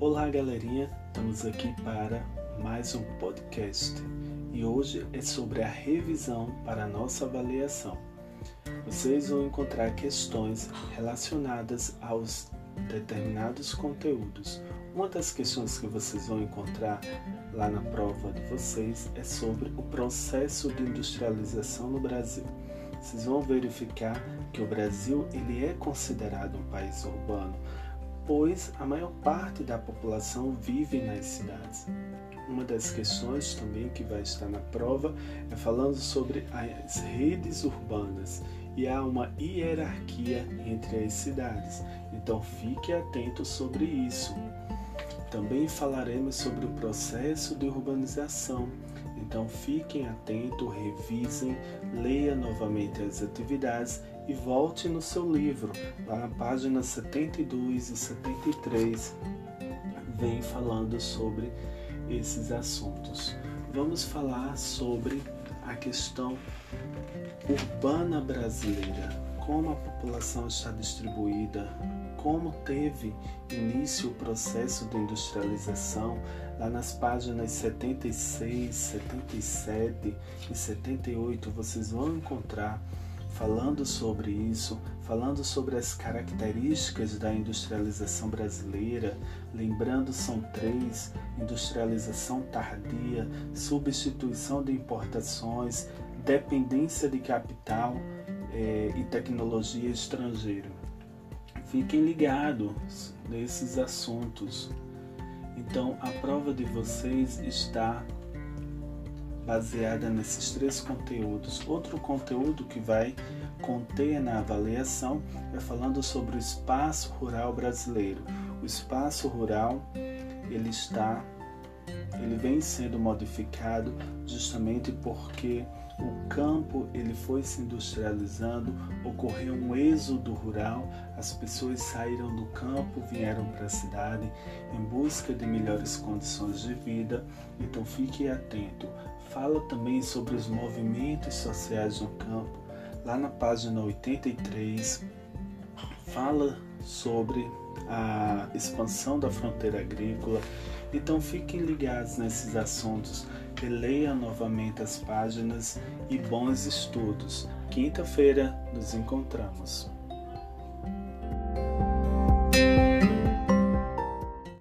Olá, galerinha, estamos aqui para mais um podcast e hoje é sobre a revisão para a nossa avaliação. Vocês vão encontrar questões relacionadas aos determinados conteúdos. Uma das questões que vocês vão encontrar lá na prova de vocês é sobre o processo de industrialização no Brasil. Vocês vão verificar que o Brasil ele é considerado um país urbano, pois a maior parte da população vive nas cidades. Uma das questões também que vai estar na prova é falando sobre as redes urbanas e há uma hierarquia entre as cidades. Então fique atento sobre isso. Também falaremos sobre o processo de urbanização. Então fiquem atentos, revisem, leia novamente as atividades e volte no seu livro, lá na página 72 e 73, vem falando sobre esses assuntos. Vamos falar sobre a questão urbana brasileira, como a população está distribuída, como teve início o processo de industrialização, lá nas páginas 76, 77 e 78 vocês vão encontrar falando sobre isso, falando sobre as características da industrialização brasileira, lembrando são três: industrialização tardia, substituição de importações, dependência de capital eh, e tecnologia estrangeira. Fiquem ligados nesses assuntos. Então, a prova de vocês está baseada nesses três conteúdos. Outro conteúdo que vai conter na avaliação é falando sobre o espaço rural brasileiro. O espaço rural ele está ele vem sendo modificado justamente porque o campo ele foi se industrializando, ocorreu um êxodo rural, as pessoas saíram do campo, vieram para a cidade em busca de melhores condições de vida. Então fique atento. Fala também sobre os movimentos sociais no campo. Lá na página 83 fala sobre a expansão da fronteira agrícola. Então fiquem ligados nesses assuntos leia novamente as páginas e bons estudos. Quinta-feira nos encontramos.